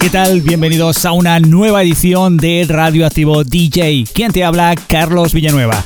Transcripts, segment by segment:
¿Qué tal? Bienvenidos a una nueva edición de Radioactivo DJ. ¿Quién te habla? Carlos Villanueva.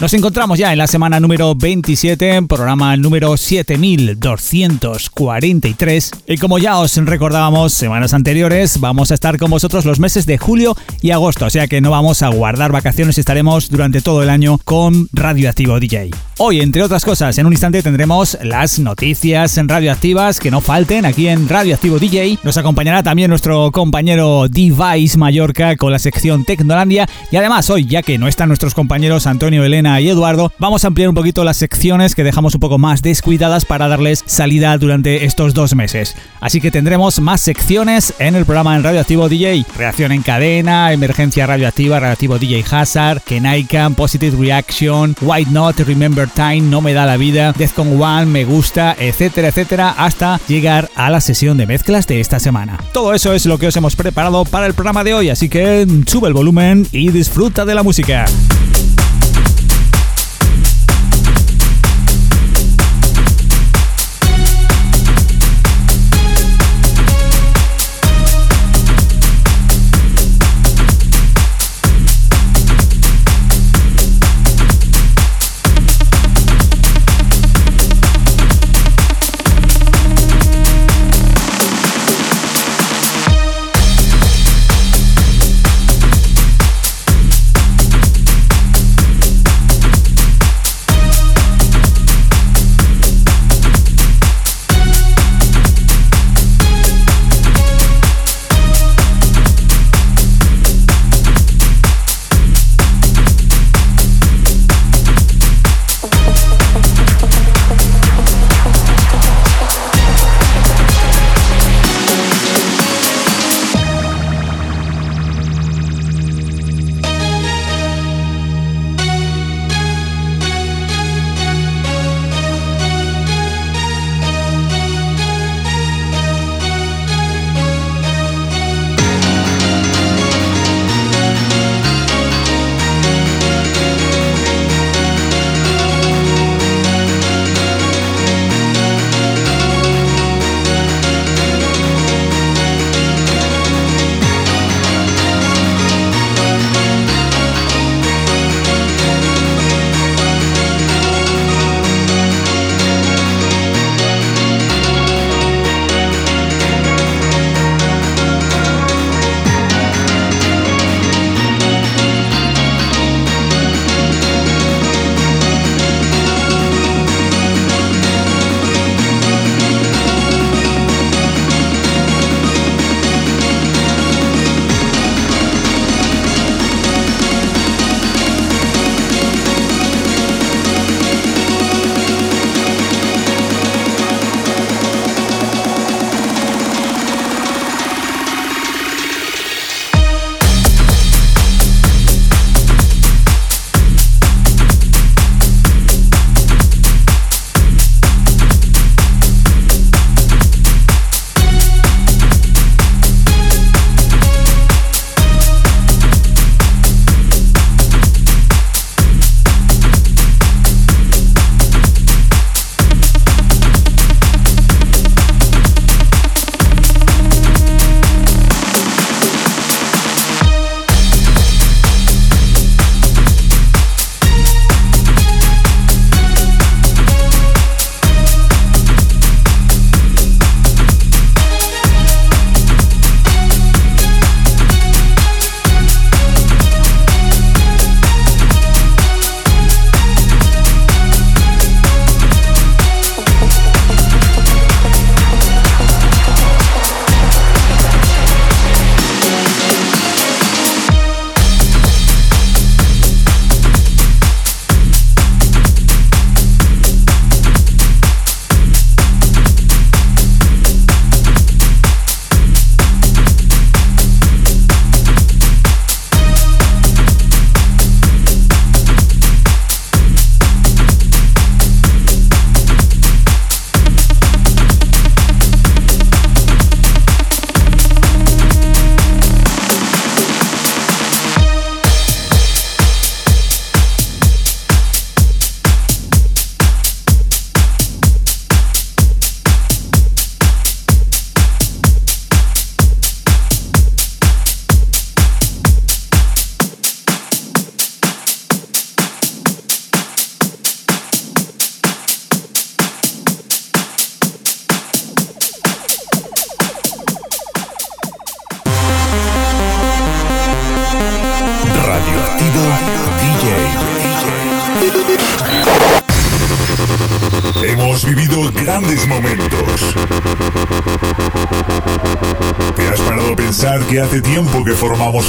Nos encontramos ya en la semana número 27, programa número 7243. Y como ya os recordábamos semanas anteriores, vamos a estar con vosotros los meses de julio y agosto, o sea que no vamos a guardar vacaciones, estaremos durante todo el año con Radioactivo DJ. Hoy, entre otras cosas, en un instante tendremos las noticias en radioactivas que no falten aquí en Radioactivo DJ. Nos acompañará también nuestro compañero Device Mallorca con la sección Tecnolandia. Y además, hoy, ya que no están nuestros compañeros Antonio, Elena y Eduardo, vamos a ampliar un poquito las secciones que dejamos un poco más descuidadas para darles salida durante estos dos meses. Así que tendremos más secciones en el programa en Radioactivo DJ. Reacción en cadena, emergencia radioactiva, radioactivo DJ Hazard, Kenaikan, Positive Reaction, White Not, Remember Time, No Me Da La Vida, Defcon One, Me Gusta, etcétera, etcétera, hasta llegar a la sesión de mezclas de esta semana. Todo eso es lo que os hemos preparado para el programa de hoy, así que sube el volumen y disfruta de la música.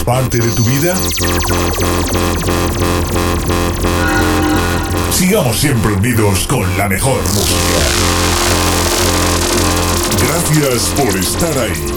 Parte de tu vida? Sigamos siempre unidos con la mejor música. Gracias por estar ahí.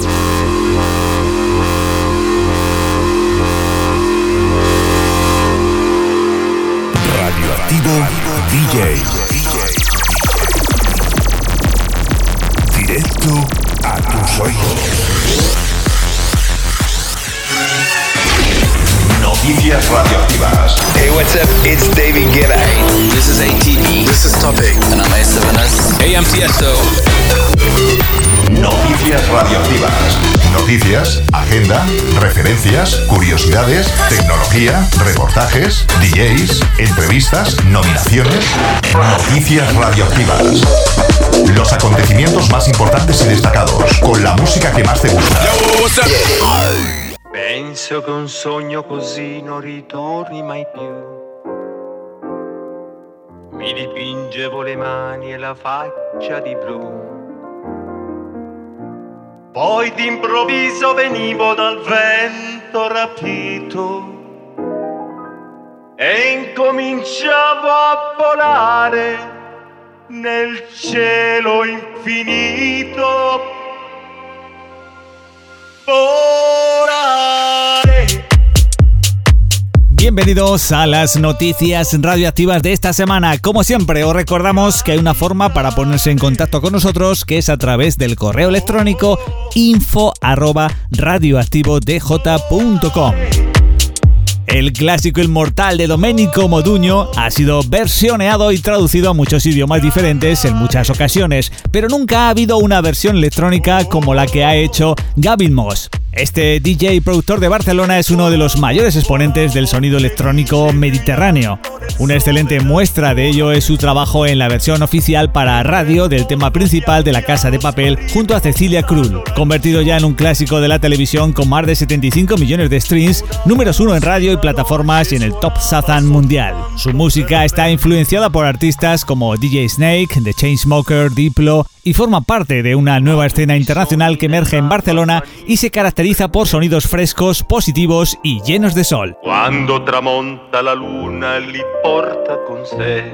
What's up? It's David Guetta. This is ATV. This is Topic. And I'm A7S. Hey, I'm Tiesto. Noticias radioactivas. Noticias, agenda, referencias, curiosidades, tecnología, reportajes, DJs, entrevistas, nominaciones. Noticias radioactivas. Los acontecimientos más importantes y destacados, con la música que más te gusta. Penso che un sogno così non ritorni mai più. Faccia di blu. Poi d'improvviso venivo dal vento rapito e incominciavo a volare nel cielo infinito. Bienvenidos a las noticias radioactivas de esta semana. Como siempre, os recordamos que hay una forma para ponerse en contacto con nosotros, que es a través del correo electrónico info. El clásico inmortal de Domenico Moduño ha sido versioneado y traducido a muchos idiomas diferentes en muchas ocasiones, pero nunca ha habido una versión electrónica como la que ha hecho Gavin Moss. Este DJ y productor de Barcelona es uno de los mayores exponentes del sonido electrónico mediterráneo. Una excelente muestra de ello es su trabajo en la versión oficial para radio del tema principal de La Casa de Papel junto a Cecilia Krull, convertido ya en un clásico de la televisión con más de 75 millones de streams, números uno en radio y plataformas y en el top Sazan mundial. Su música está influenciada por artistas como DJ Snake, The Chainsmoker, Diplo y forma parte de una nueva escena internacional que emerge en Barcelona y se caracteriza por sonidos frescos, positivos y llenos de sol. Quando tramonta la luna li porta con sé.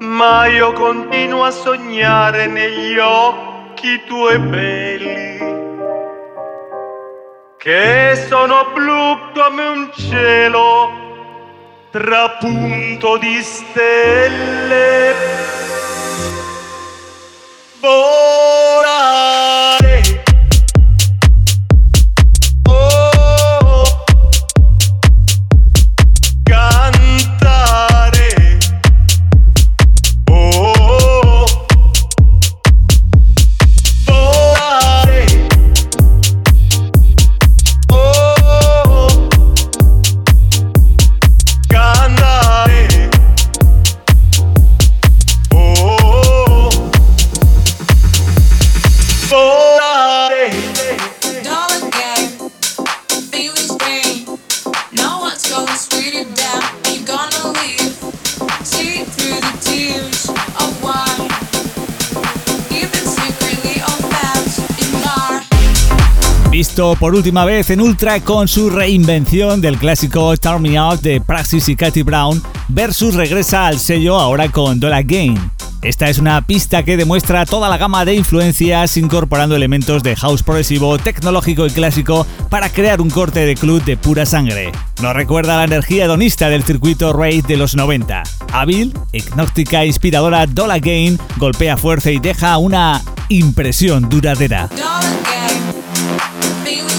Ma io continuo a sognare negli occhi tuoi belli, che sono blu come un cielo trapunto di stelle. for Por última vez en Ultra con su reinvención del clásico Turn Me Out de Praxis y Katy Brown, Versus regresa al sello ahora con Dollar Game. Esta es una pista que demuestra toda la gama de influencias incorporando elementos de house progresivo, tecnológico y clásico para crear un corte de club de pura sangre. Nos recuerda la energía hedonista del circuito raid de los 90. Hábil, hipnótica e inspiradora Dollar Game golpea fuerte y deja una impresión duradera. Dollar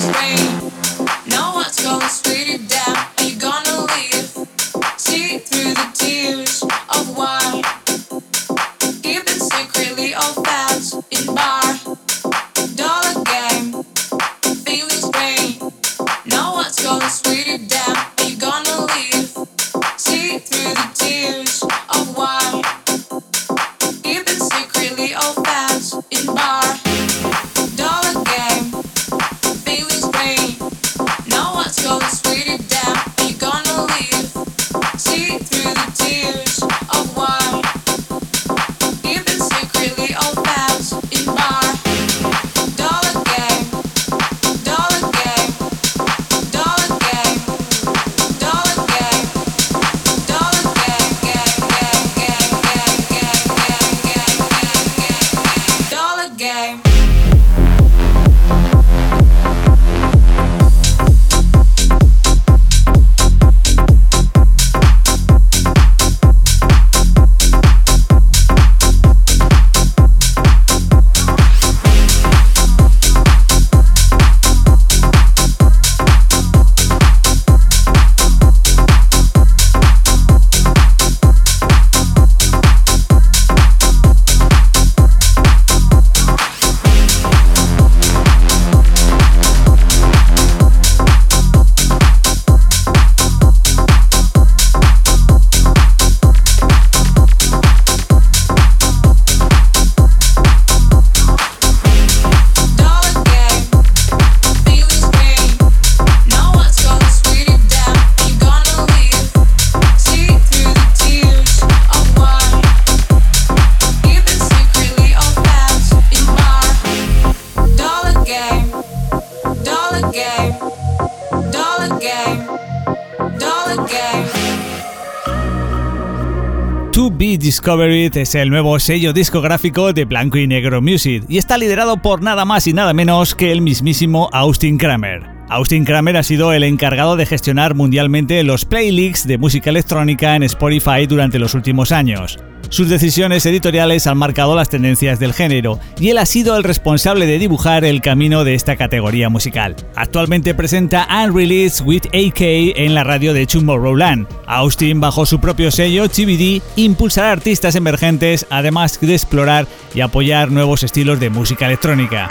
Discover It es el nuevo sello discográfico de Blanco y Negro Music y está liderado por nada más y nada menos que el mismísimo Austin Kramer. Austin Kramer ha sido el encargado de gestionar mundialmente los playlists de música electrónica en Spotify durante los últimos años. Sus decisiones editoriales han marcado las tendencias del género y él ha sido el responsable de dibujar el camino de esta categoría musical. Actualmente presenta Unreleased with AK en la radio de Tomorrowland. Austin, bajo su propio sello TBD, impulsará artistas emergentes, además de explorar y apoyar nuevos estilos de música electrónica.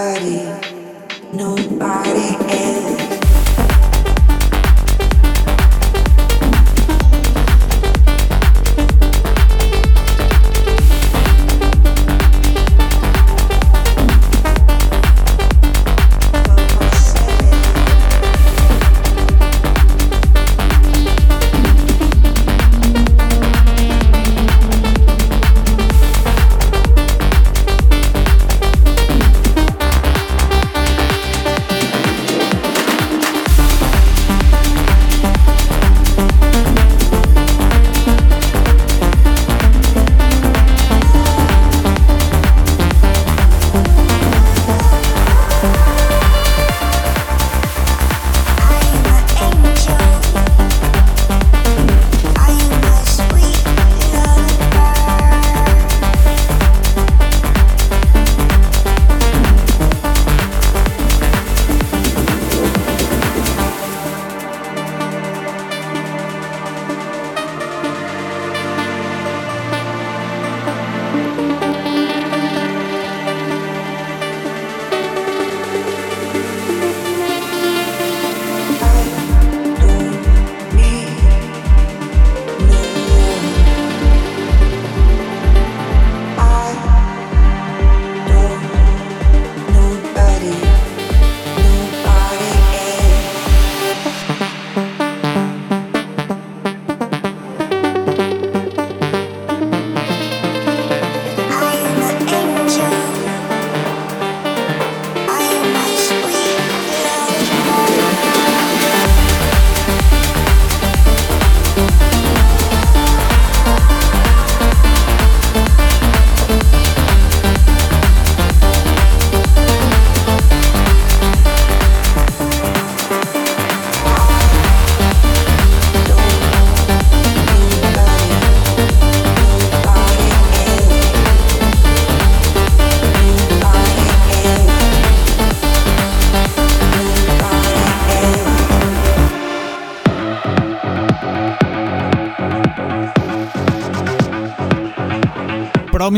Nobody, nobody else.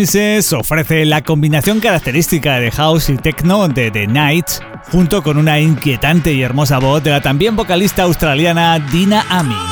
Ofrece la combinación característica de house y techno de The Night, junto con una inquietante y hermosa voz de la también vocalista australiana Dina Ami.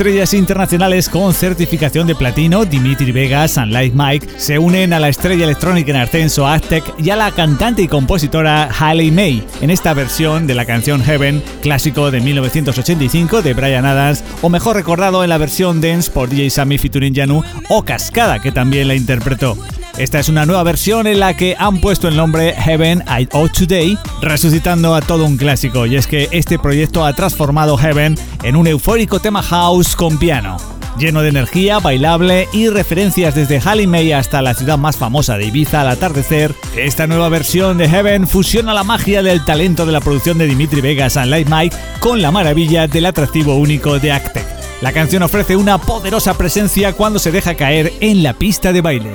Estrellas internacionales con certificación de platino, Dimitri Vegas y Light Mike, se unen a la estrella electrónica en ascenso Aztec y a la cantante y compositora Hailey May en esta versión de la canción Heaven, clásico de 1985 de Brian Adams, o mejor recordado en la versión dance por DJ Sammy featuring Janu o Cascada, que también la interpretó. Esta es una nueva versión en la que han puesto el nombre Heaven I Owe Today, resucitando a todo un clásico, y es que este proyecto ha transformado Heaven en un eufórico tema house con piano. Lleno de energía, bailable y referencias desde Halle May hasta la ciudad más famosa de Ibiza al atardecer, esta nueva versión de Heaven fusiona la magia del talento de la producción de Dimitri Vegas and Light Mike con la maravilla del atractivo único de Actec. La canción ofrece una poderosa presencia cuando se deja caer en la pista de baile.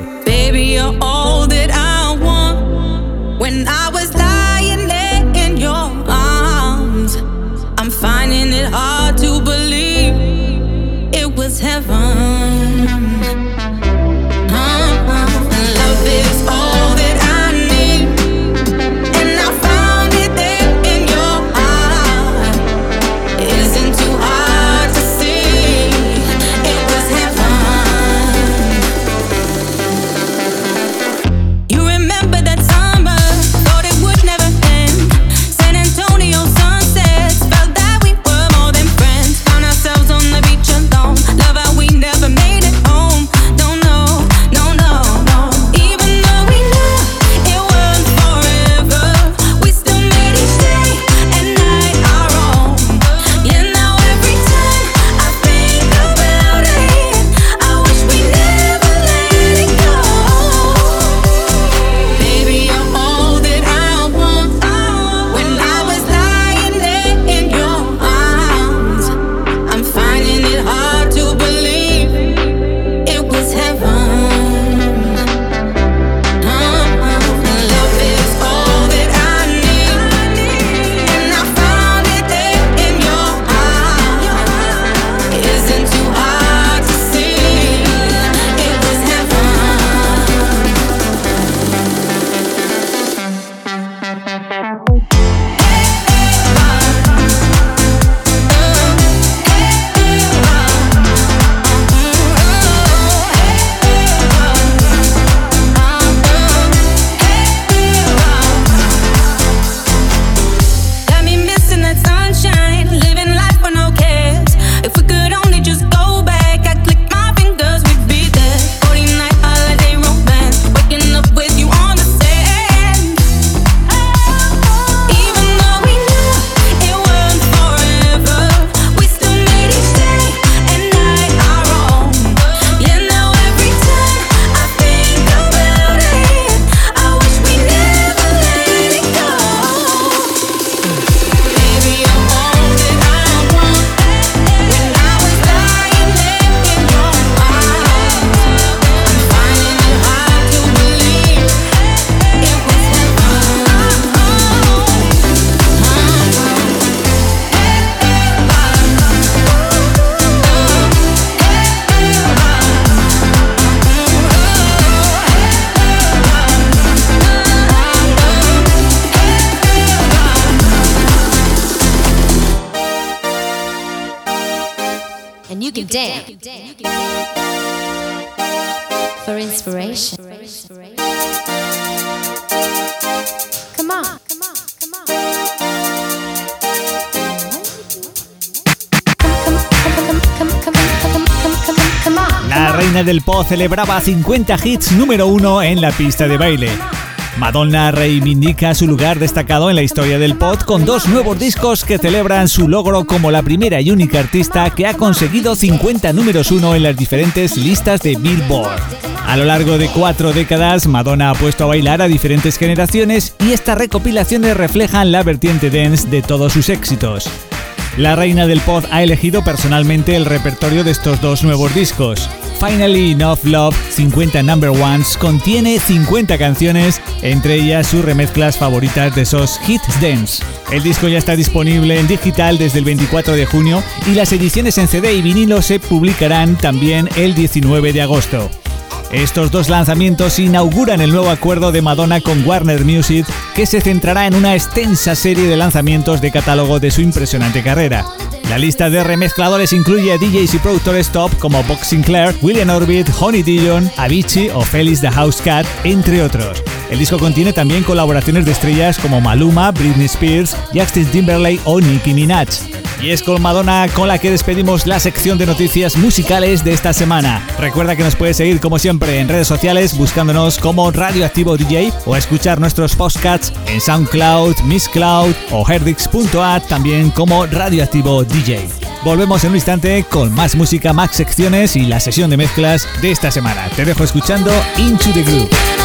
Celebraba 50 hits número uno en la pista de baile. Madonna reivindica su lugar destacado en la historia del pop con dos nuevos discos que celebran su logro como la primera y única artista que ha conseguido 50 números uno en las diferentes listas de Billboard. A lo largo de cuatro décadas, Madonna ha puesto a bailar a diferentes generaciones y estas recopilaciones reflejan la vertiente dance de todos sus éxitos. La reina del pop ha elegido personalmente el repertorio de estos dos nuevos discos. Finally Enough Love 50 Number Ones contiene 50 canciones, entre ellas sus remezclas favoritas de esos hits dance. El disco ya está disponible en digital desde el 24 de junio y las ediciones en CD y vinilo se publicarán también el 19 de agosto. Estos dos lanzamientos inauguran el nuevo acuerdo de Madonna con Warner Music, que se centrará en una extensa serie de lanzamientos de catálogo de su impresionante carrera. La lista de remezcladores incluye a DJs y productores top como Box Sinclair, William Orbit, Honey Dijon, Avicii o Felix the House Cat, entre otros. El disco contiene también colaboraciones de estrellas como Maluma, Britney Spears, Justin Timberlake o Nicki Minaj. Y es con Madonna con la que despedimos la sección de noticias musicales de esta semana. Recuerda que nos puedes seguir como siempre en redes sociales buscándonos como Radioactivo DJ o escuchar nuestros podcasts en SoundCloud, Misscloud o Herdix.at también como Radioactivo DJ. Volvemos en un instante con más música, más secciones y la sesión de mezclas de esta semana. Te dejo escuchando Into the Group.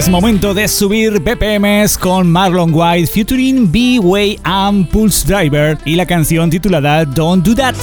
Es momento de subir BPMs con Marlon White featuring B-Way and Pulse Driver y la canción titulada Don't Do That.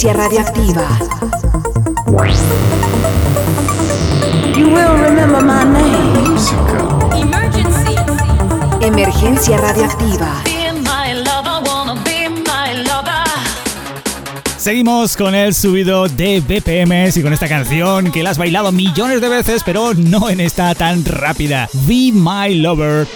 frecuencia radioactiva. You will remember my name. Emergency. Emergencia radioactiva. Seguimos con el subido de BPMs y con esta canción que la has bailado millones de veces, pero no en esta tan rápida. Be My Lover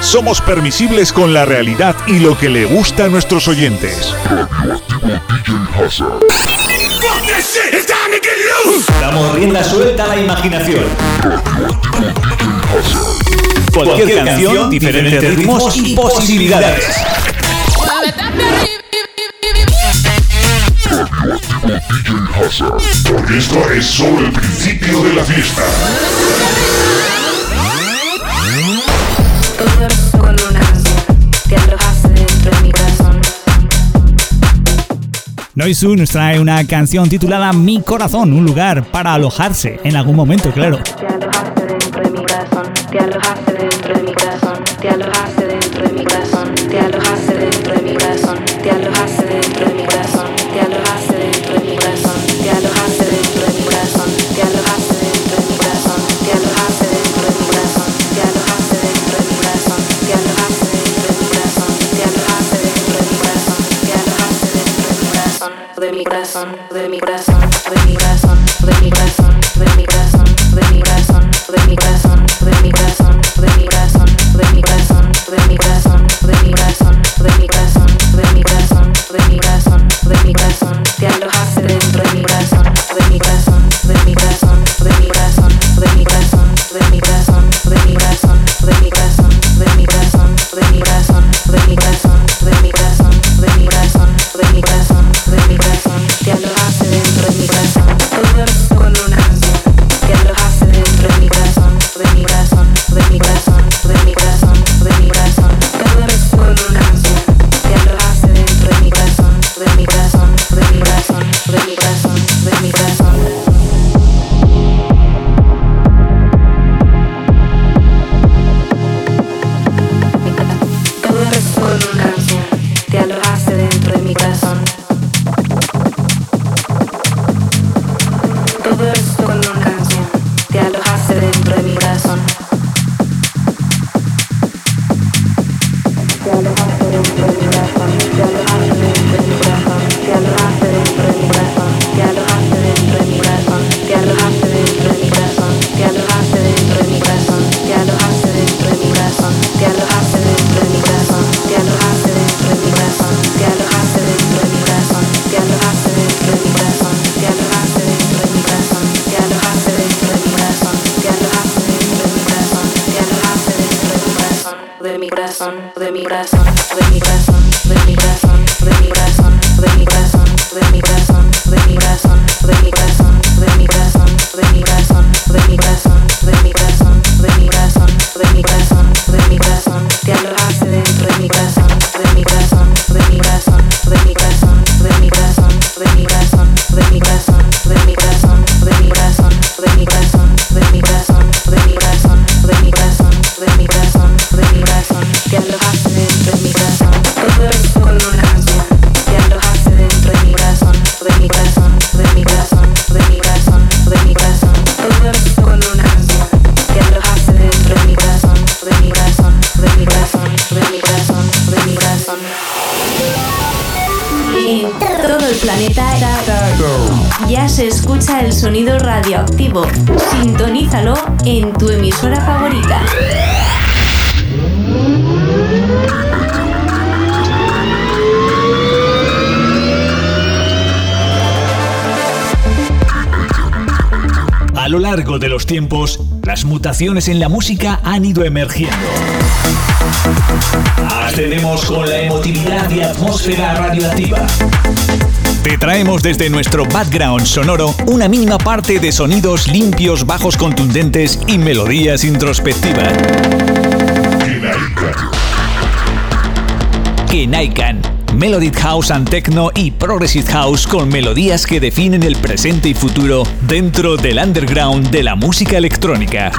somos permisibles con la realidad y lo que le gusta a nuestros oyentes. Damos rienda suelta a la imaginación. Cualquier canción, diferentes ritmos y posibilidades. Porque esto es solo el principio de la fiesta. Loisu nos trae una canción titulada Mi corazón, un lugar para alojarse en algún momento, claro. Sintonízalo en tu emisora favorita. A lo largo de los tiempos, las mutaciones en la música han ido emergiendo. Ascendemos con la emotividad y atmósfera radioactiva. Te traemos desde nuestro background sonoro una mínima parte de sonidos limpios, bajos contundentes y melodías introspectivas. Kenaikan, Melodic House and Techno y Progressive House con melodías que definen el presente y futuro dentro del underground de la música electrónica.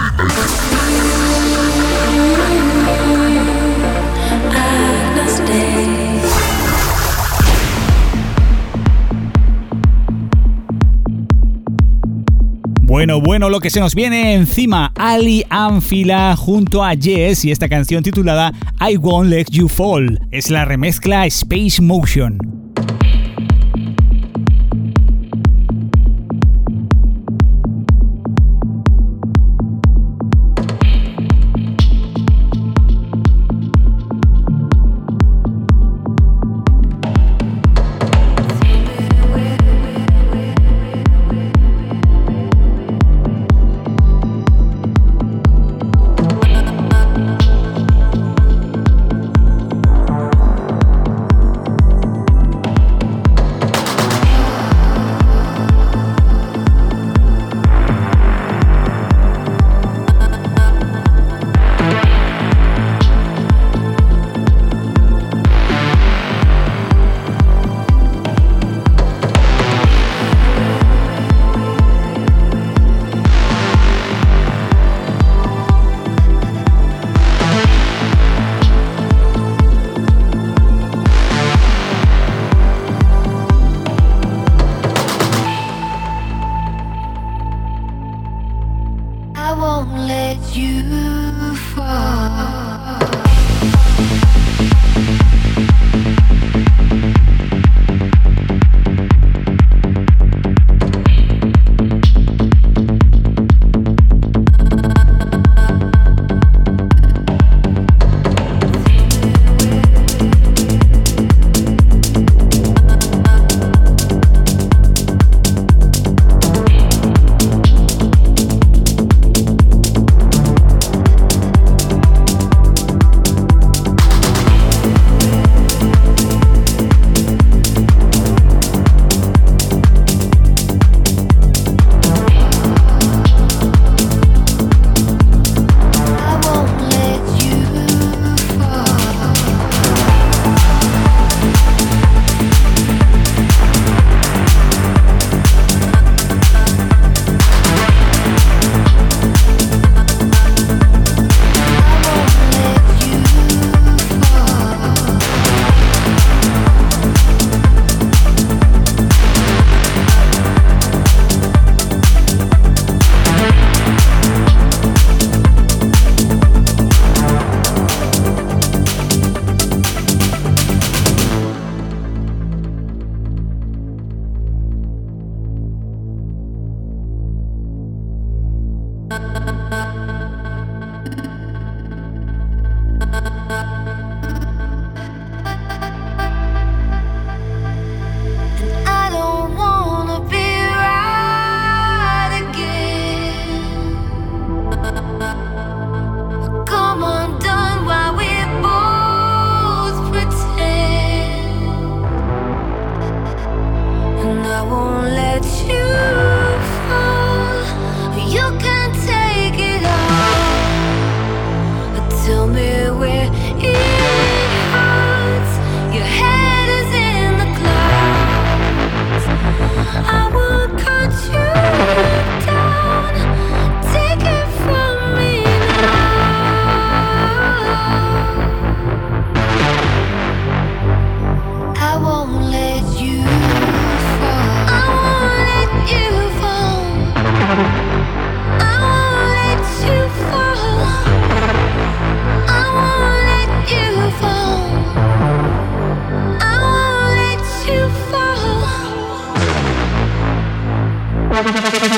Bueno, bueno, lo que se nos viene encima, Ali Anfila junto a Jess y esta canción titulada I Won't Let You Fall. Es la remezcla Space Motion.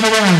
Fall.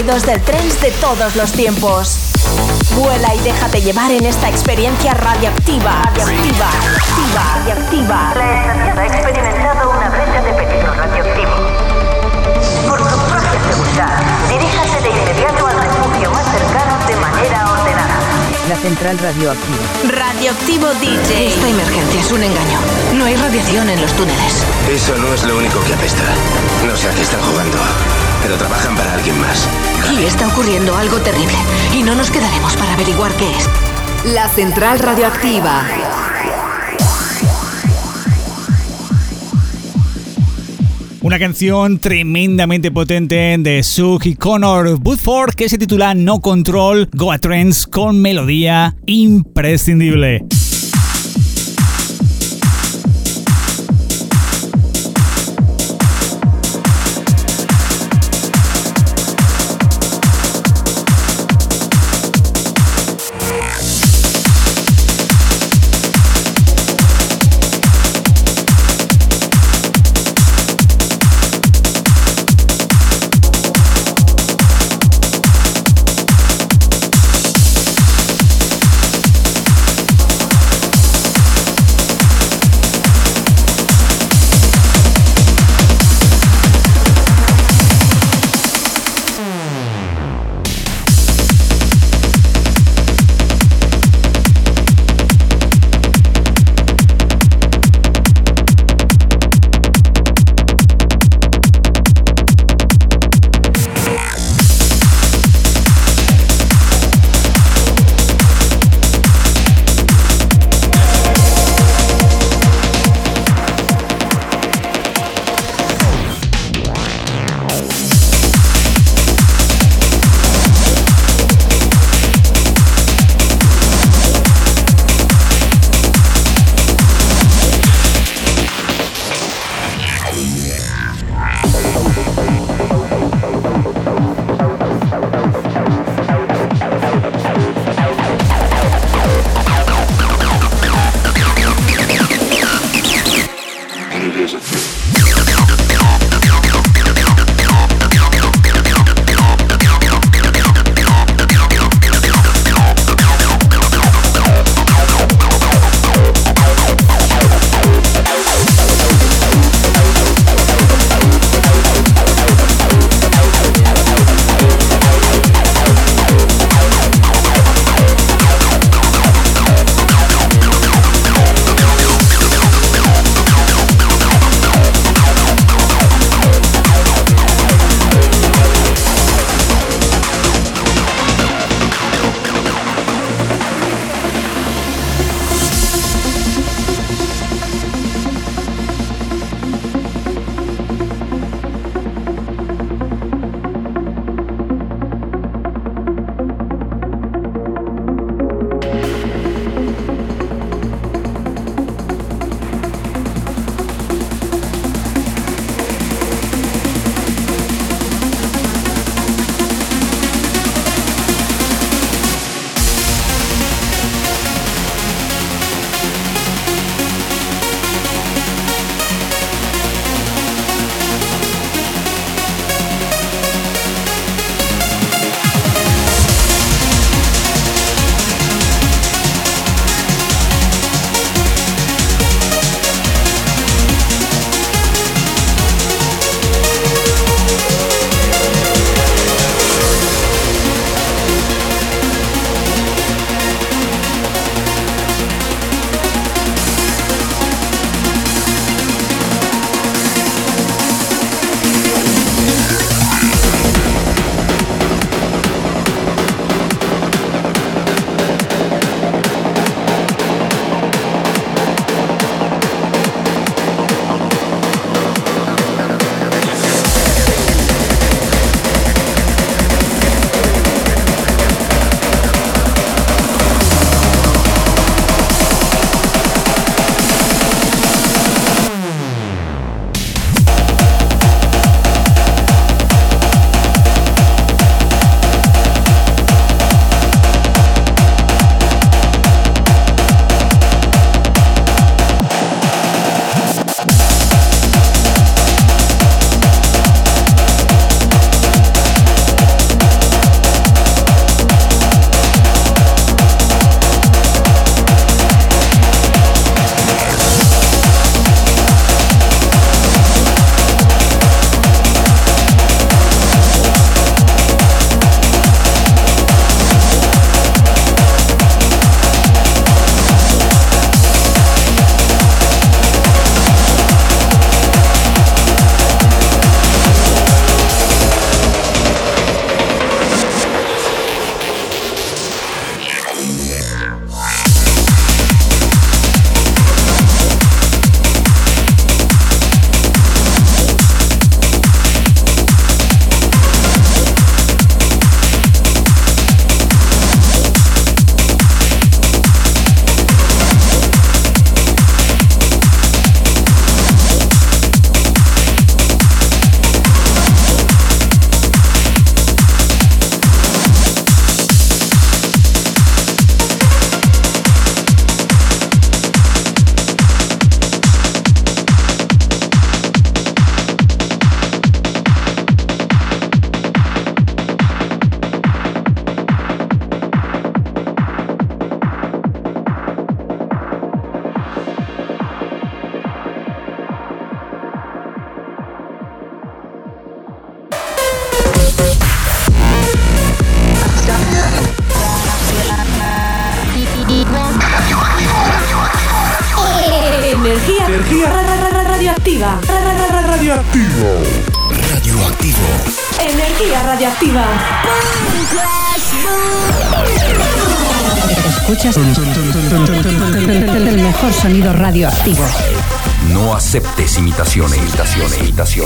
Sonidos del trance de todos los tiempos. Vuela y déjate llevar en esta experiencia radioactiva. Radioactiva. Radioactiva. Radioactiva. La estación ha experimentado una brecha de peligro radioactivo. Por su propia seguridad, diríjase de inmediato al refugio más cercano de manera ordenada. La central radioactiva. Radioactivo DJ. Esta emergencia es un engaño. No hay radiación en los túneles. Eso no es lo único que apesta. No sé a qué están jugando, pero trabajan para alguien más. Y está ocurriendo algo terrible, y no nos quedaremos para averiguar qué es. La central radioactiva. Una canción tremendamente potente de Sug y Connor Woodford que se titula No Control Goa Trends con melodía imprescindible.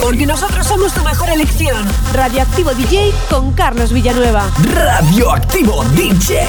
Porque nosotros somos tu mejor elección. Radioactivo DJ con Carlos Villanueva. Radioactivo DJ.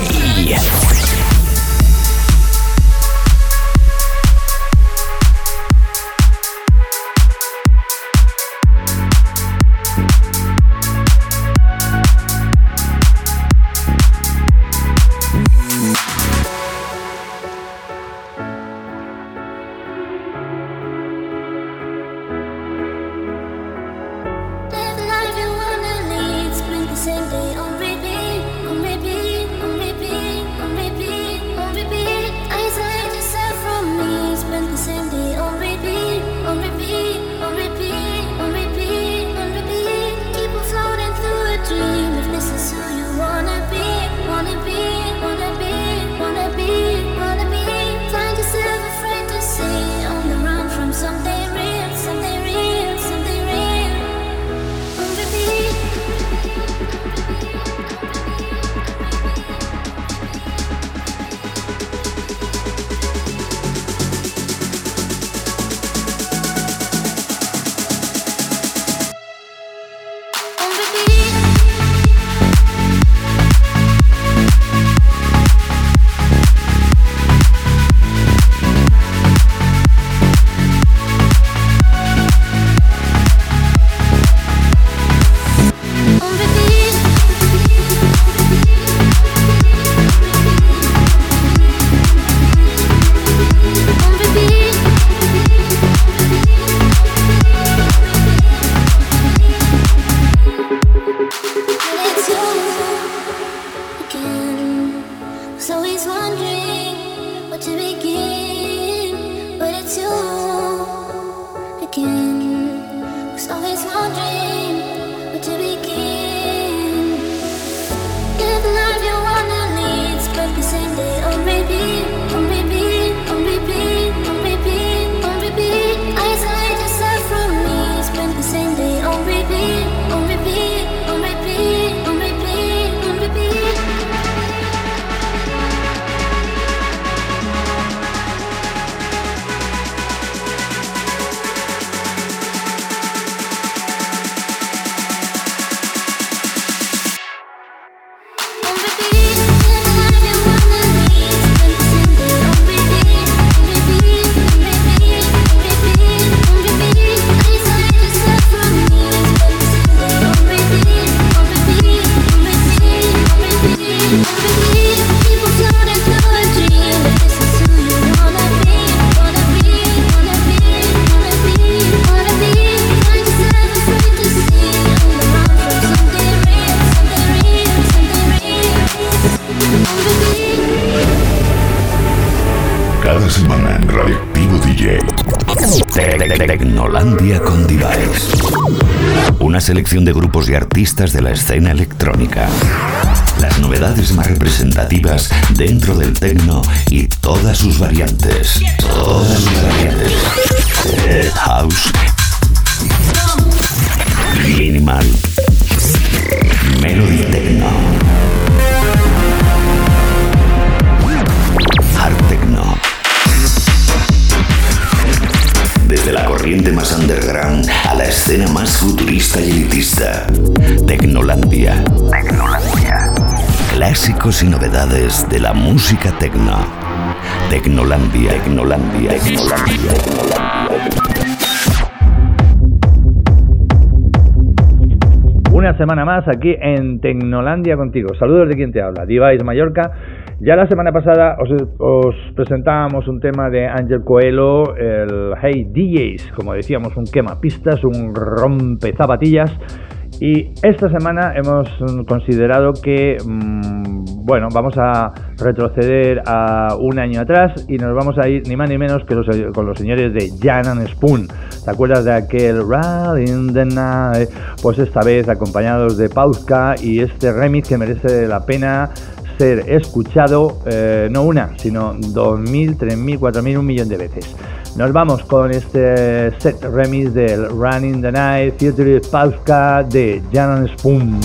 Tecnolandia con Device. Una selección de grupos y artistas de la escena electrónica. Las novedades más representativas dentro del techno y todas sus variantes. Todas sus variantes. House. Minimal. Melody techno. Corriente más underground a la escena más futurista y elitista. Tecnolandia. Tecnolandia. Clásicos y novedades de la música tecno. Tecnolandia. Tecnolandia. Tecnolandia. Una semana más aquí en Tecnolandia contigo. Saludos de quien te habla, Device Mallorca. Ya la semana pasada os, os presentábamos un tema de Ángel Coelho, el Hey DJs, como decíamos, un quemapistas, un rompe zapatillas. Y esta semana hemos considerado que, mm, bueno, vamos a retroceder a un año atrás y nos vamos a ir ni más ni menos que con los señores de Jan and Spoon. ¿Te acuerdas de aquel Ride in the Night? Pues esta vez acompañados de Pauska y este remix que merece la pena ser escuchado eh, no una, sino 2.000, 3.000, 4.000, un millón de veces. Nos vamos con este set remix del Running the Night Future Pauska de Janon Spoon.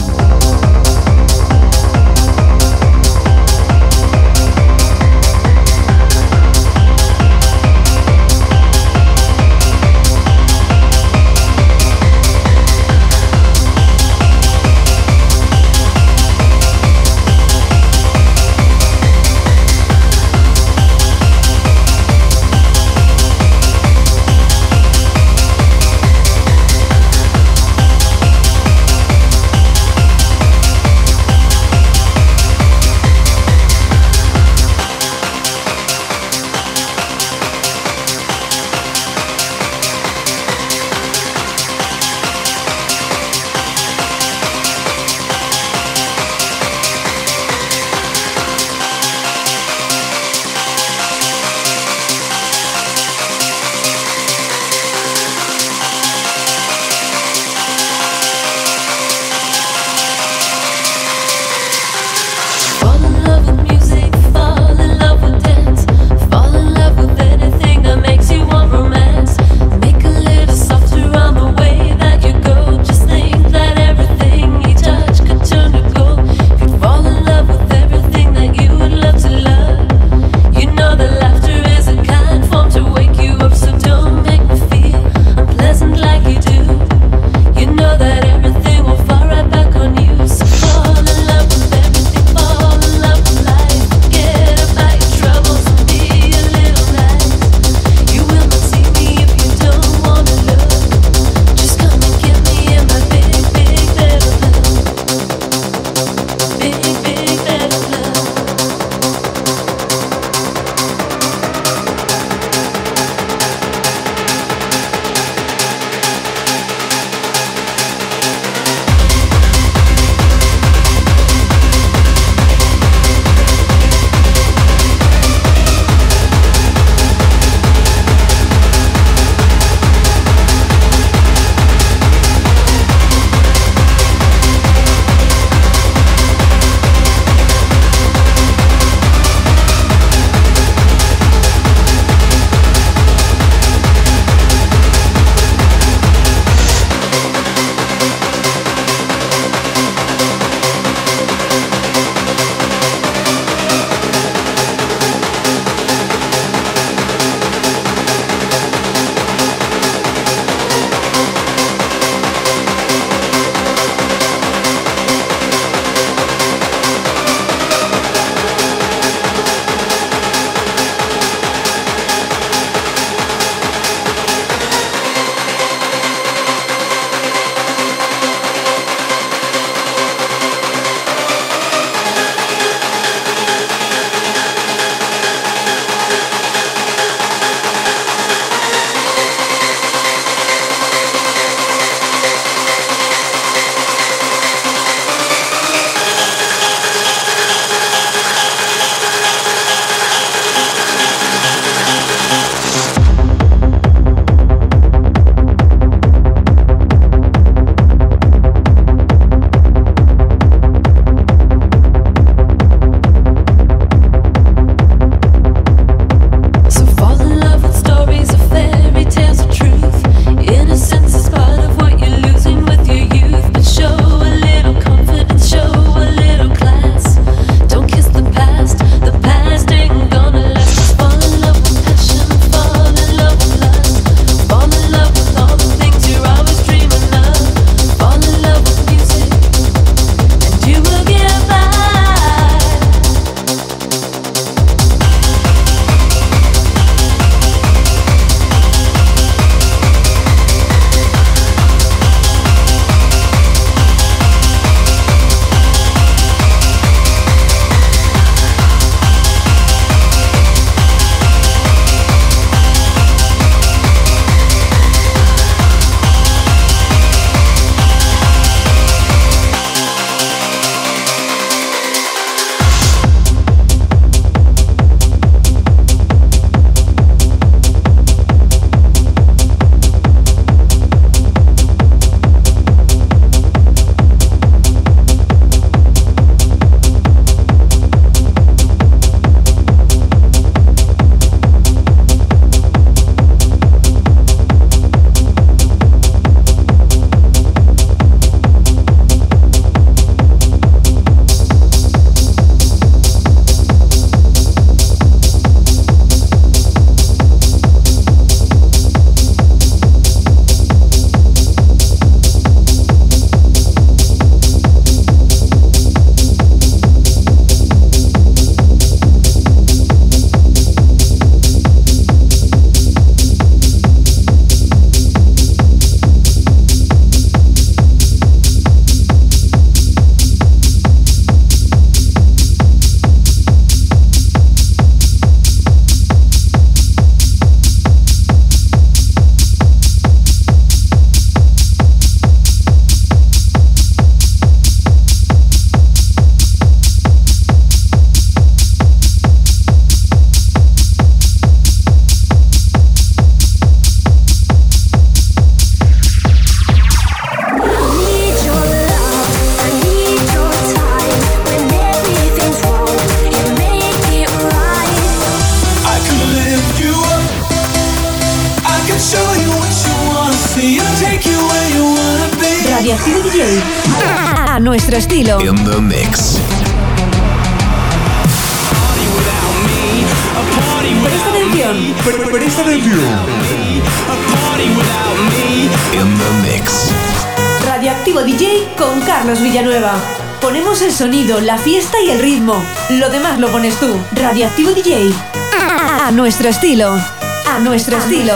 nuestro estilo. A nuestro estilo.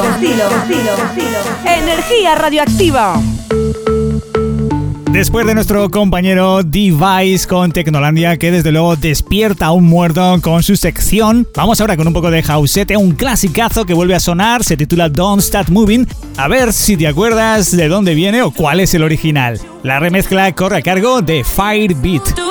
Energía radioactiva. Después de nuestro compañero Device con Tecnolandia, que desde luego despierta a un muerto con su sección, vamos ahora con un poco de Jausete, un clasicazo que vuelve a sonar, se titula Don't Start Moving. A ver si te acuerdas de dónde viene o cuál es el original. La remezcla corre a cargo de Firebeat.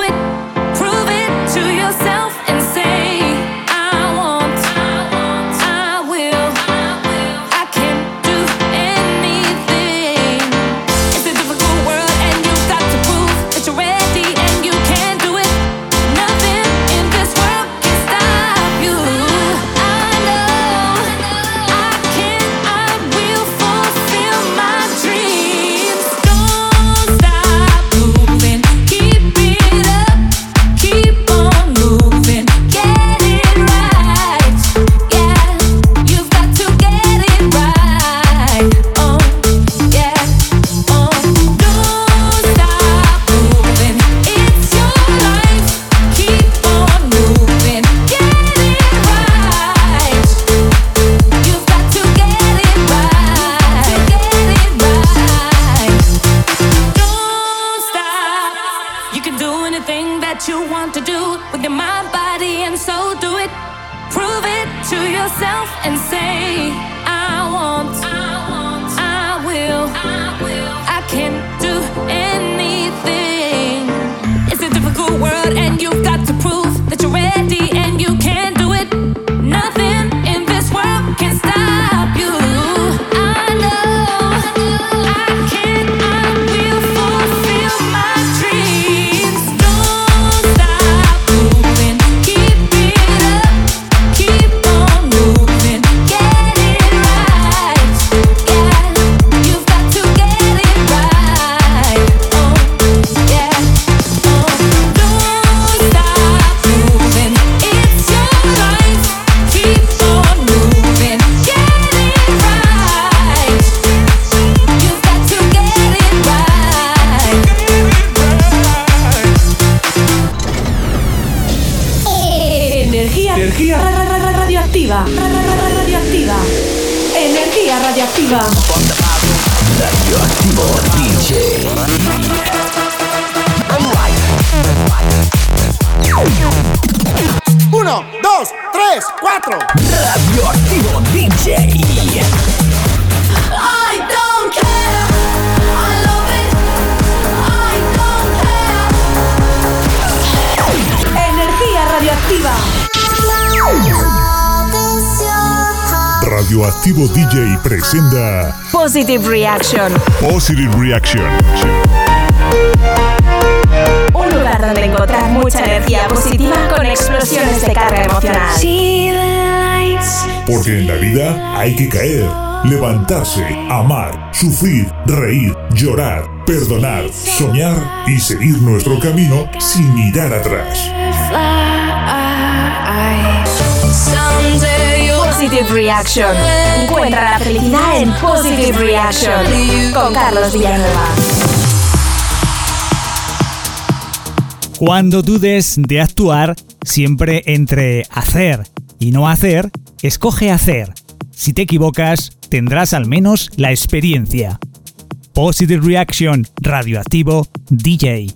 Un lugar donde encontrar mucha energía positiva con explosiones de carga emocional. Porque en la vida hay que caer, levantarse, amar, sufrir, reír, llorar, perdonar, soñar y seguir nuestro camino sin mirar atrás. Positive Reaction. Encuentra la felicidad en Positive Reaction con Carlos Villanueva. Cuando dudes de actuar, siempre entre hacer y no hacer, escoge hacer. Si te equivocas, tendrás al menos la experiencia. Positive Reaction, radioactivo, DJ.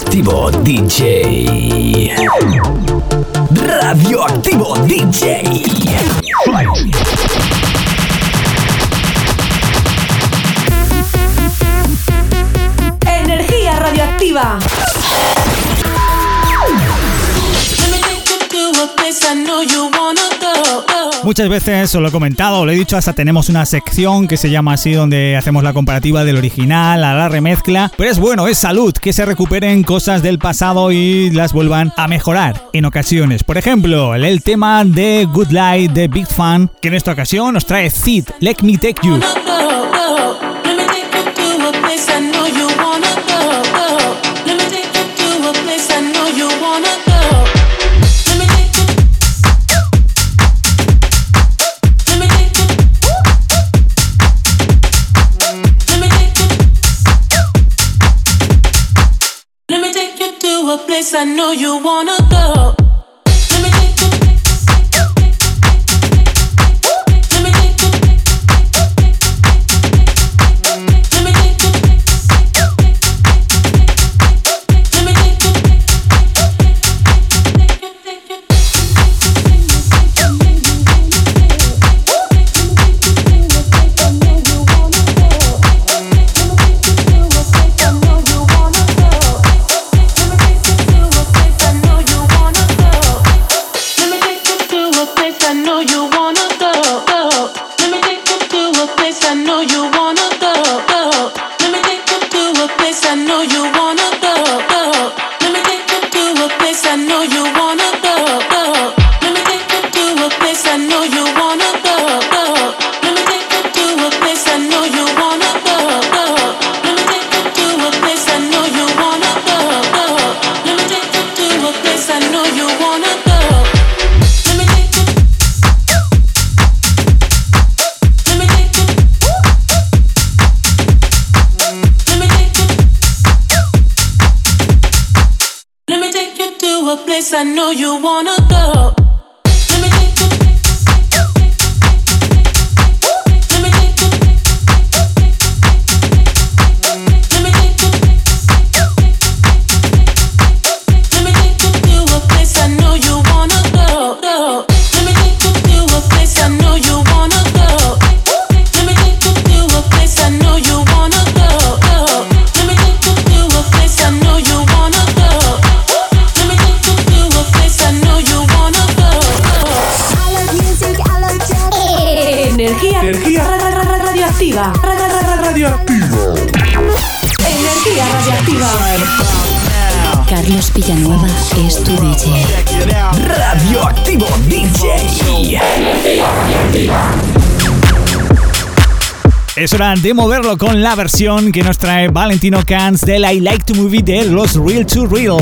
Radioactivo DJ. Radioactivo DJ. energía radioactiva. Muchas veces os lo he comentado, lo he dicho, hasta tenemos una sección que se llama así donde hacemos la comparativa del original a la remezcla, pero es bueno, es salud, que se recuperen cosas del pasado y las vuelvan a mejorar en ocasiones. Por ejemplo, el tema de Good Light de Big Fan, que en esta ocasión nos trae Sid, Let Me Take You. I know you wanna go. de moverlo con la versión que nos trae Valentino Cans de I Like to Movie de los Real to Real.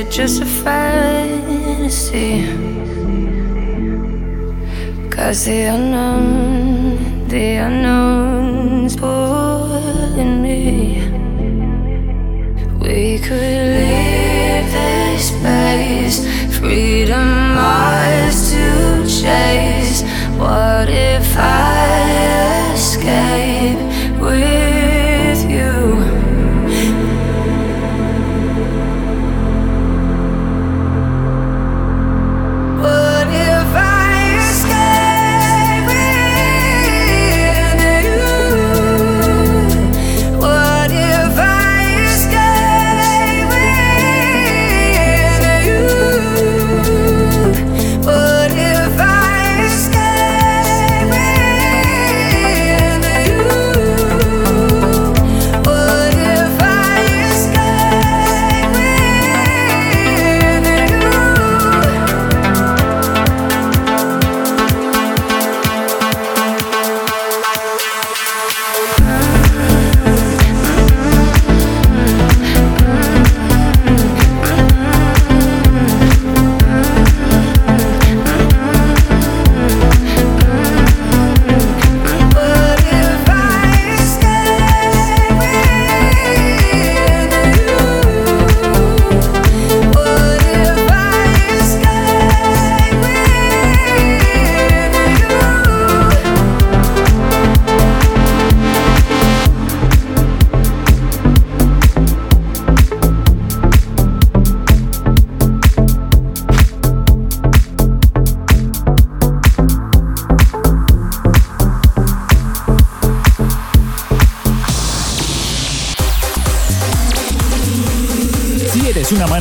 It just a fantasy? Cause the unknown, the unknown's pulling me. We could leave this place, freedom ours to chase. What if I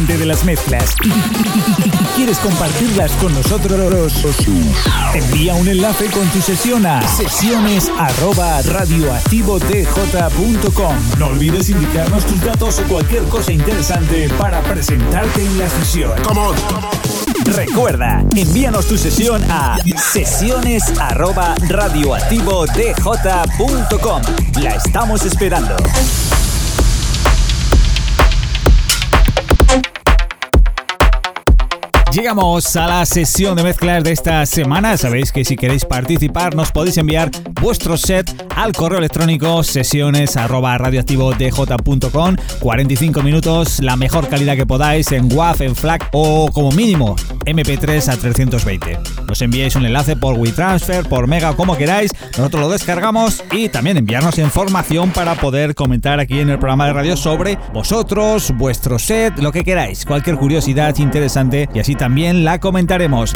amante de las mezclas y quieres compartirlas con nosotros, envía un enlace con tu sesión a sesiones arroba radioactivodj.com. No olvides indicarnos tus datos o cualquier cosa interesante para presentarte en la sesión. Recuerda, envíanos tu sesión a sesiones arroba radioactivodj.com. La estamos esperando. Llegamos a la sesión de mezclas de esta semana. Sabéis que si queréis participar nos podéis enviar vuestro set al correo electrónico sesiones arroba radioactivodj.com 45 minutos, la mejor calidad que podáis en WAV, en FLAC o como mínimo MP3 a 320. Nos enviáis un enlace por WeTransfer, por Mega como queráis, nosotros lo descargamos y también enviarnos información para poder comentar aquí en el programa de radio sobre vosotros, vuestro set, lo que queráis, cualquier curiosidad interesante y así también la comentaremos.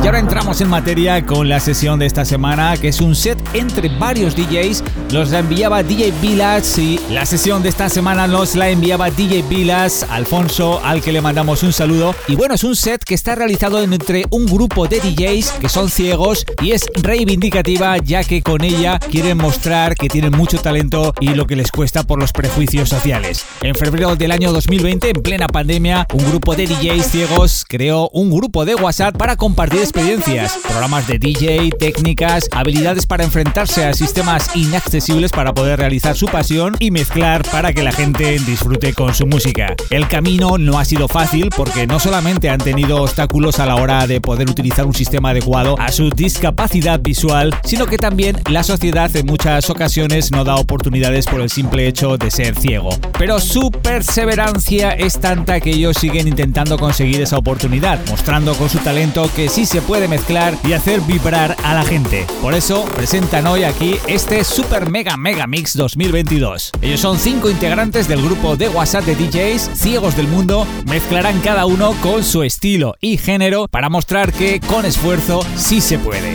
Y ahora entramos en materia con la sesión de esta semana, que es un set entre varios DJs. Los enviaba DJ Vilas y la sesión de esta semana nos la enviaba DJ Vilas, Alfonso, al que le mandamos un saludo. Y bueno, es un set que está realizado entre un grupo de DJs que son ciegos y es reivindicativa ya que con ella quieren mostrar que tienen mucho talento y lo que les cuesta por los prejuicios sociales. En febrero del año 2020, en plena pandemia, un grupo de DJs ciegos creó un grupo de WhatsApp para compartir experiencias, programas de DJ, técnicas, habilidades para enfrentarse a sistemas inaccesibles para poder realizar su pasión y mezclar para que la gente disfrute con su música. El camino no ha sido fácil porque no solamente han tenido obstáculos a la hora de poder utilizar un sistema adecuado a su discapacidad visual, sino que también la sociedad en muchas ocasiones no da oportunidades por el simple hecho de ser ciego. Pero su perseverancia es tanta que ellos siguen intentando conseguir esa oportunidad mostrando con su talento que sí se puede mezclar y hacer vibrar a la gente. Por eso presentan hoy aquí este Super Mega Mega Mix 2022. Ellos son cinco integrantes del grupo de WhatsApp de DJs Ciegos del Mundo, mezclarán cada uno con su estilo y género para mostrar que con esfuerzo sí se puede.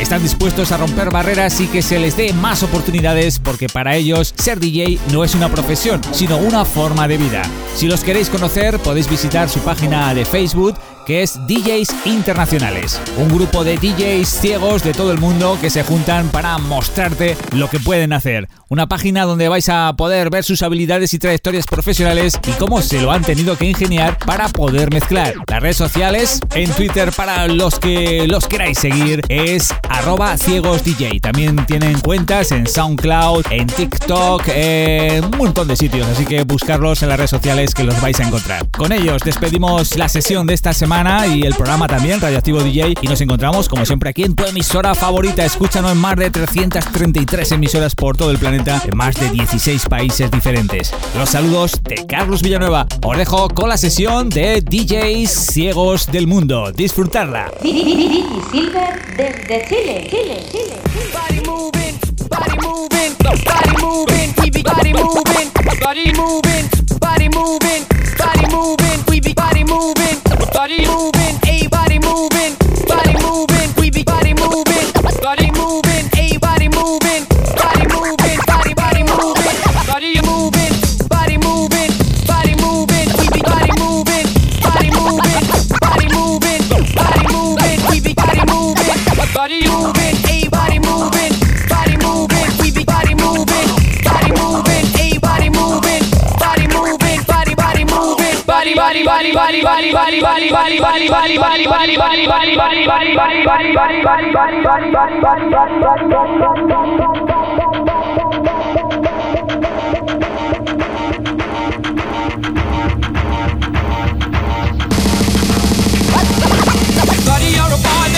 Están dispuestos a romper barreras y que se les dé más oportunidades porque para ellos ser DJ no es una profesión, sino una forma de vida. Si los queréis conocer podéis visitar su página de Facebook que es DJs Internacionales, un grupo de DJs ciegos de todo el mundo que se juntan para mostrarte lo que pueden hacer. Una página donde vais a poder ver sus habilidades y trayectorias profesionales y cómo se lo han tenido que ingeniar para poder mezclar. Las redes sociales en Twitter para los que los queráis seguir es arroba ciegos DJ. También tienen cuentas en SoundCloud, en TikTok, en un montón de sitios, así que buscarlos en las redes sociales que los vais a encontrar. Con ellos despedimos la sesión de esta semana y el programa también, Radioactivo DJ, y nos encontramos como siempre aquí en tu emisora favorita. Escúchanos en más de 333 emisoras por todo el planeta, en más de 16 países diferentes. Los saludos de Carlos Villanueva. Os dejo con la sesión de DJs ciegos del mundo. Disfrutarla. Body moving, body moving, body moving, body moving, body moving, body moving, body moving, we be body moving, body moving, body or a body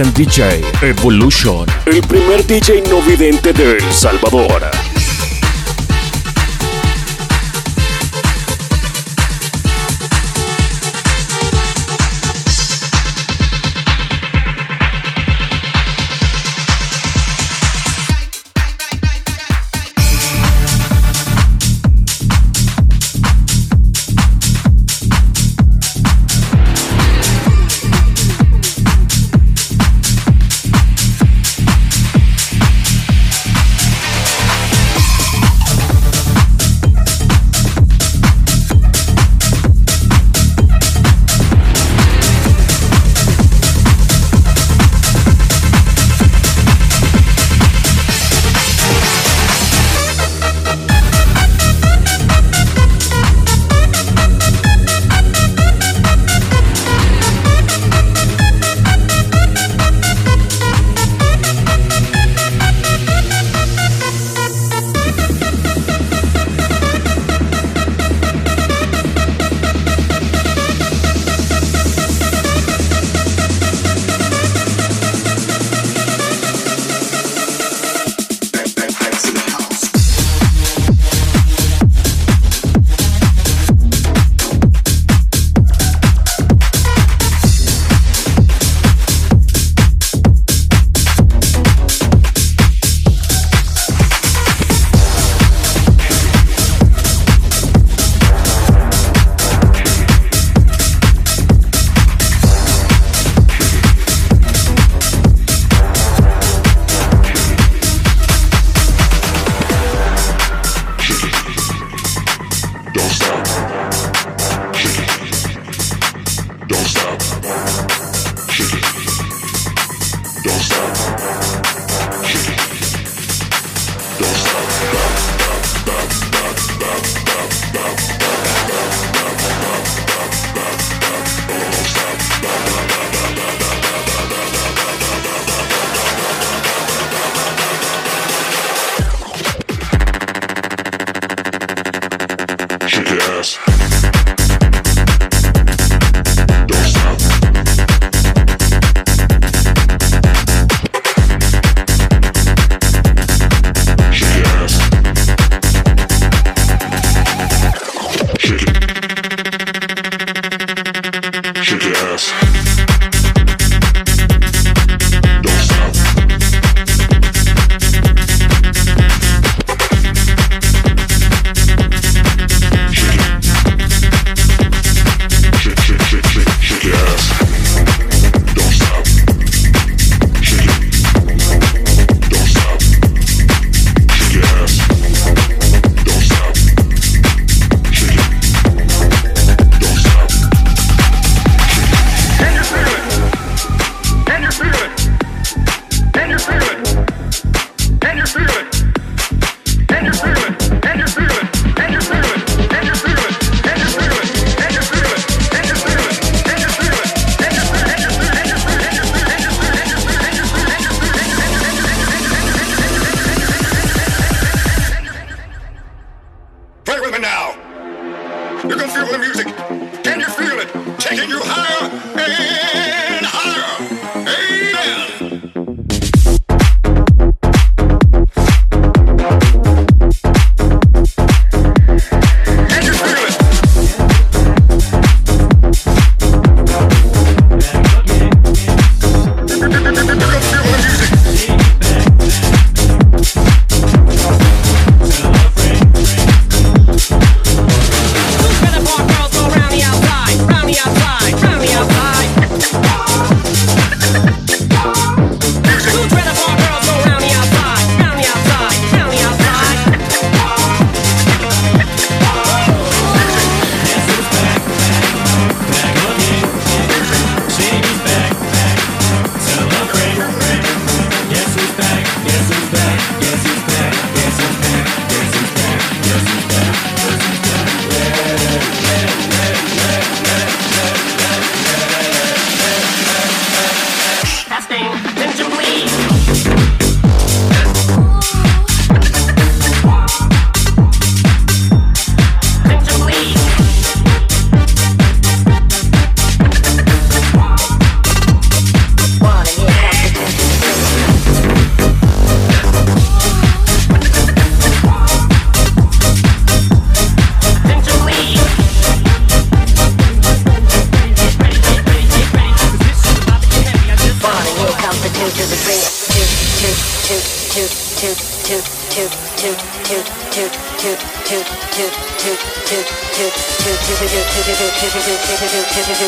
and DJ Evolution, el primer DJ no vidente de El Salvador.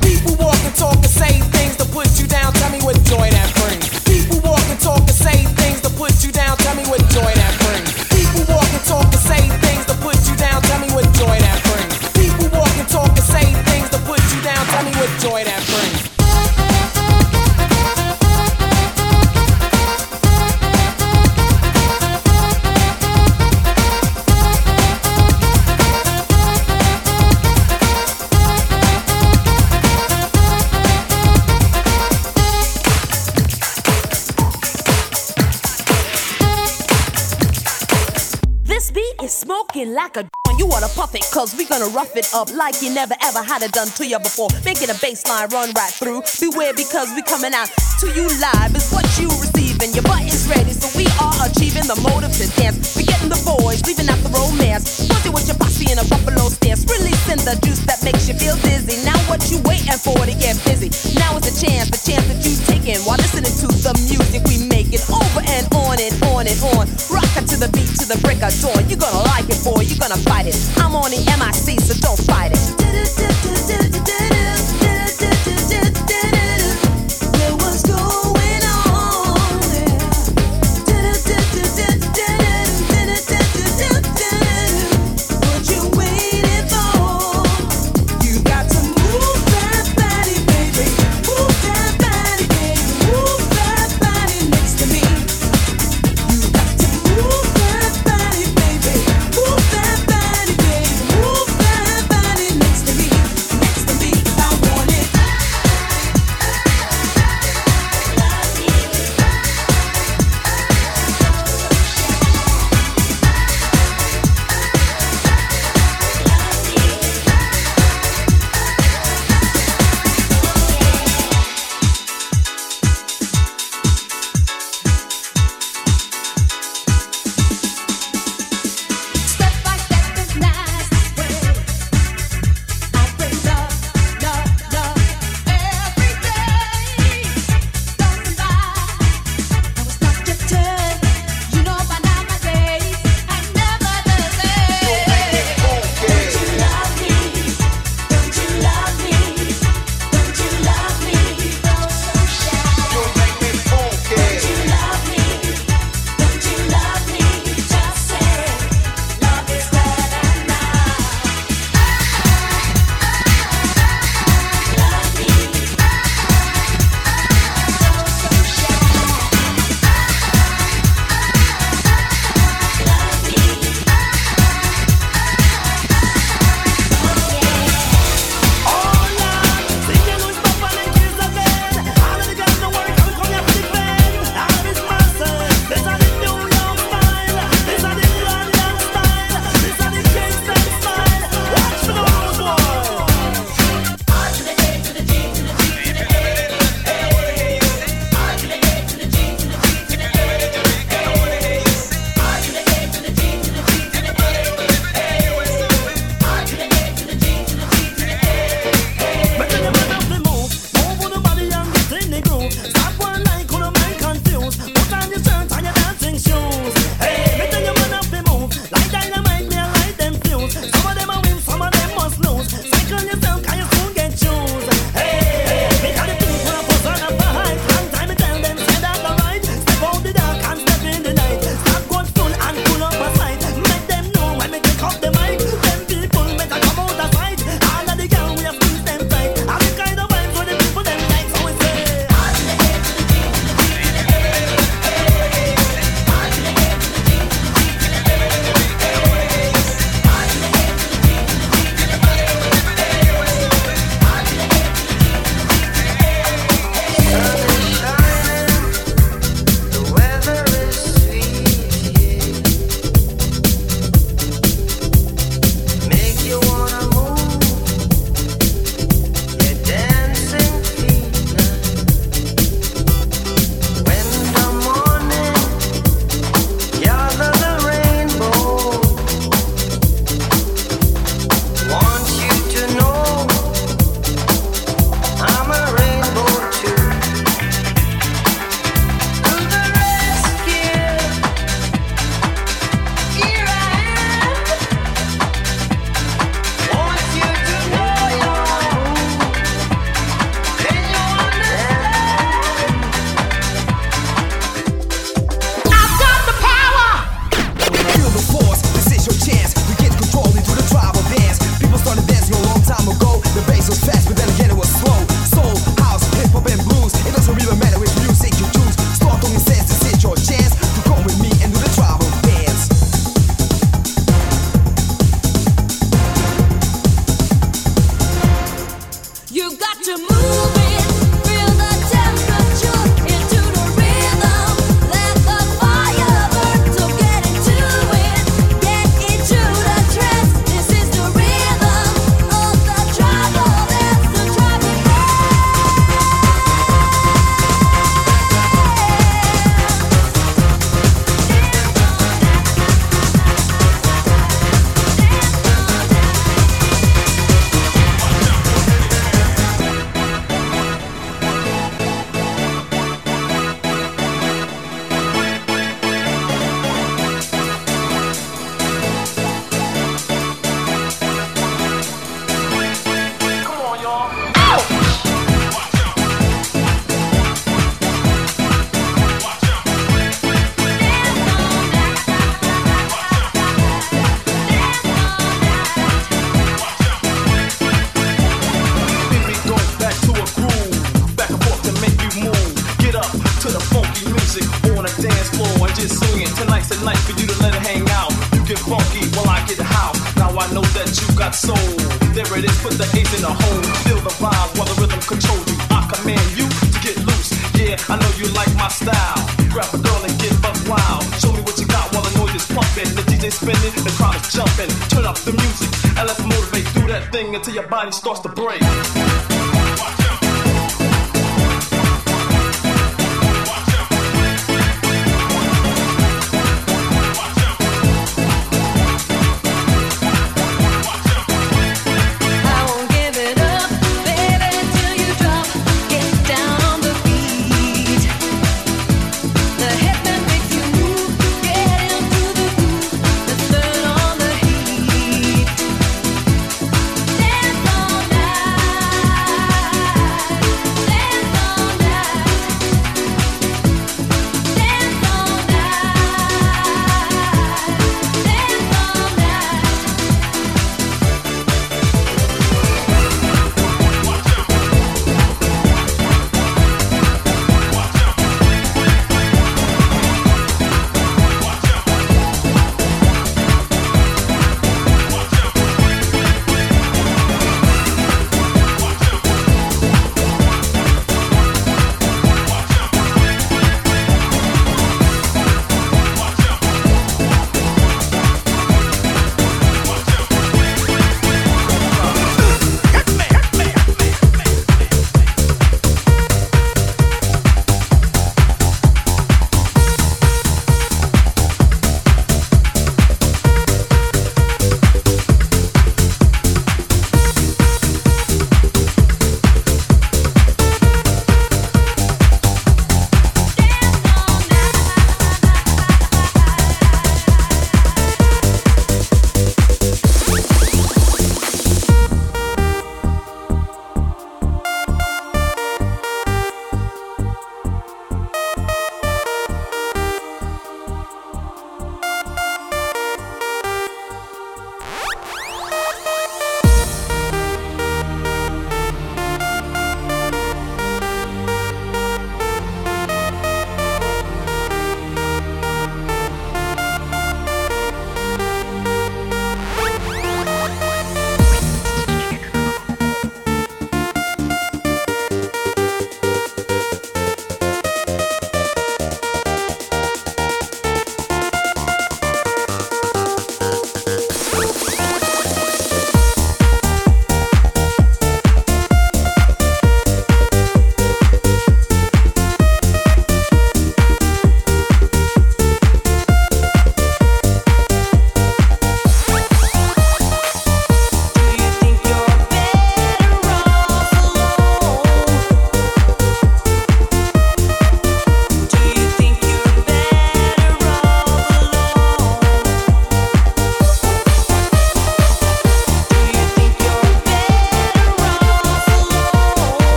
people Cause we gonna rough it up like you never ever had it done to you before. Making a baseline run right through. Beware because we coming out to you live is what you receiving. Your butt is ready, so we are achieving the motive to dance. We getting the boys, leaving out the romance. Working with your posse in a buffalo stance. Releasing the juice that makes you feel dizzy. Now what you waiting for to get busy? Now is the chance, the chance that you taking while listening to the music we making over and on and on and on. Rock to the beat, to the break of dawn. You're gonna like it, boy. You're gonna fight it. I'm on the MIC, so don't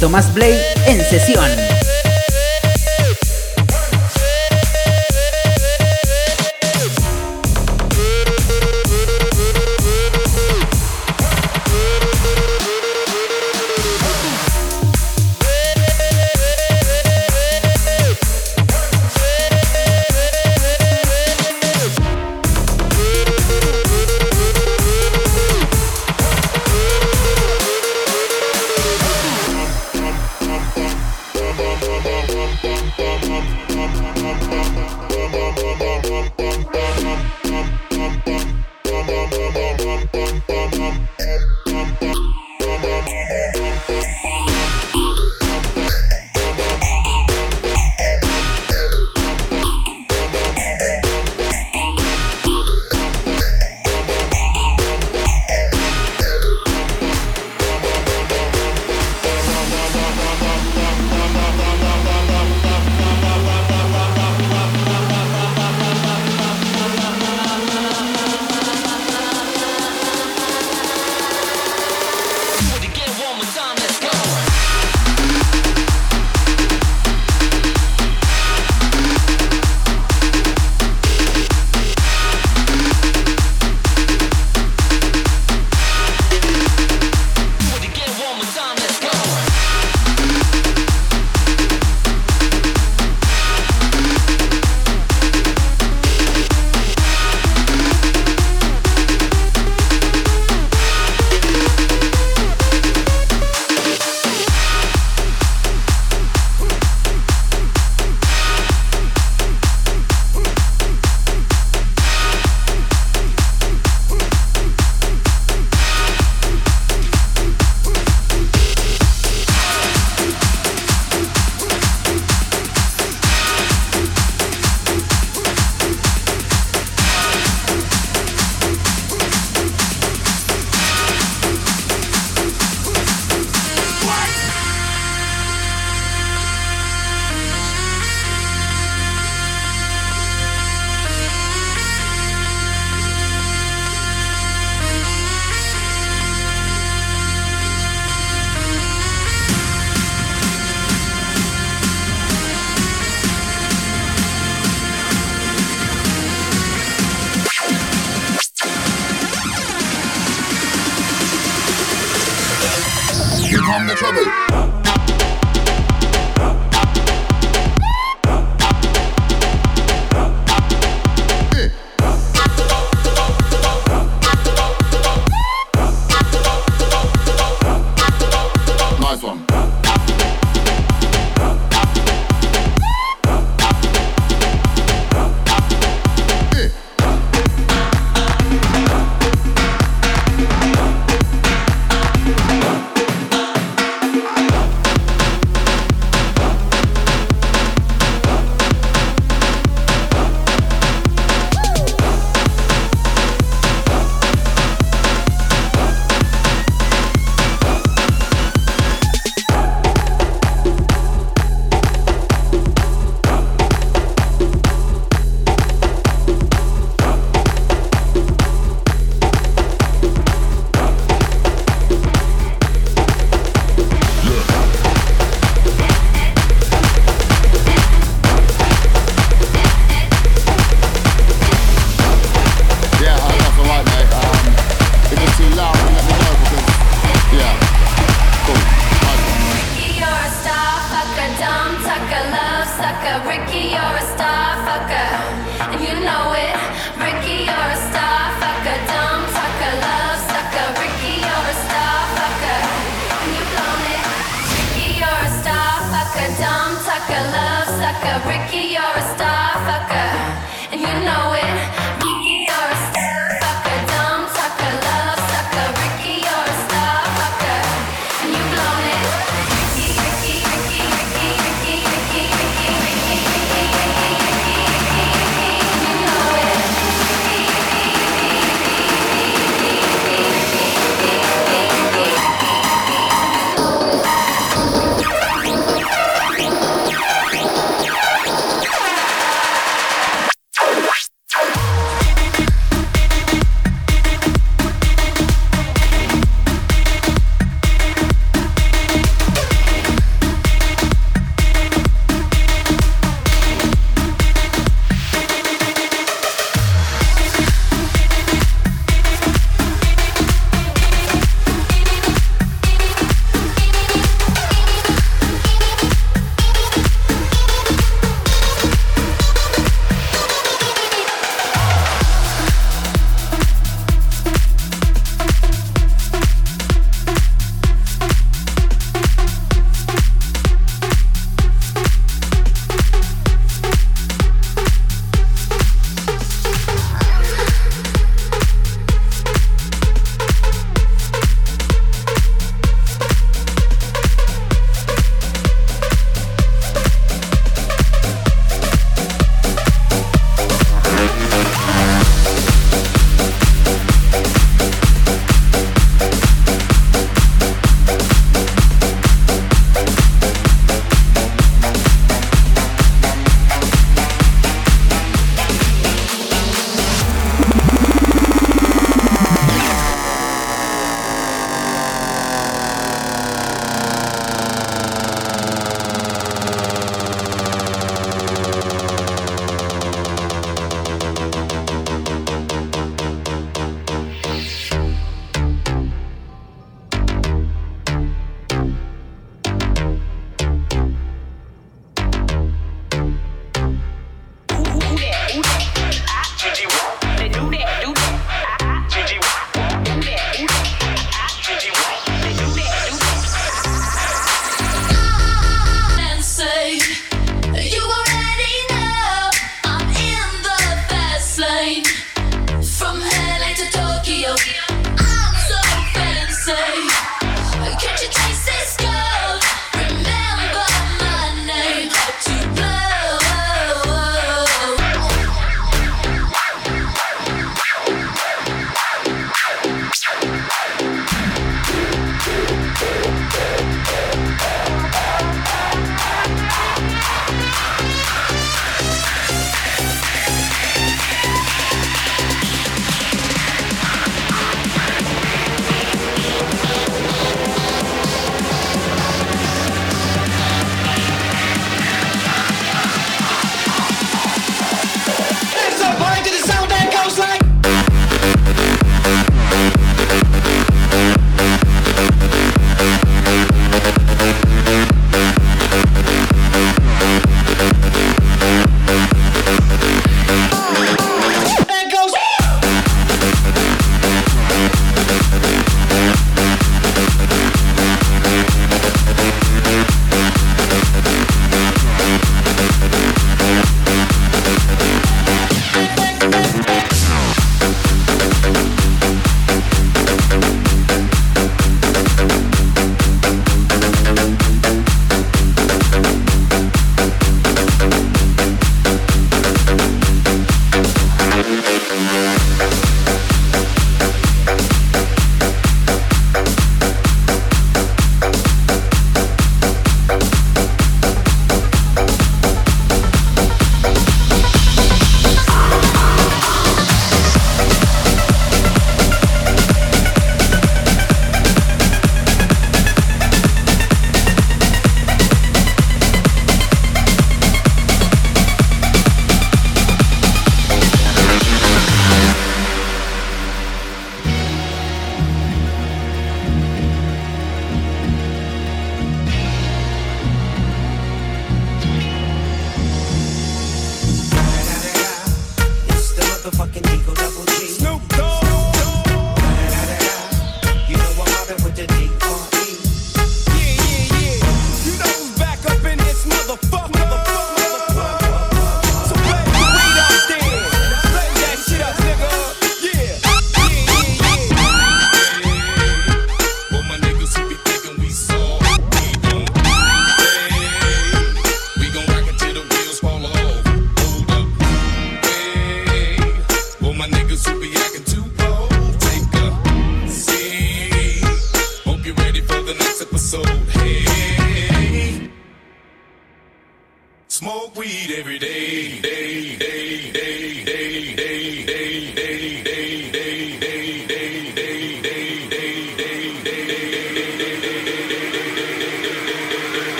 DJ Thomas Blade en sesión.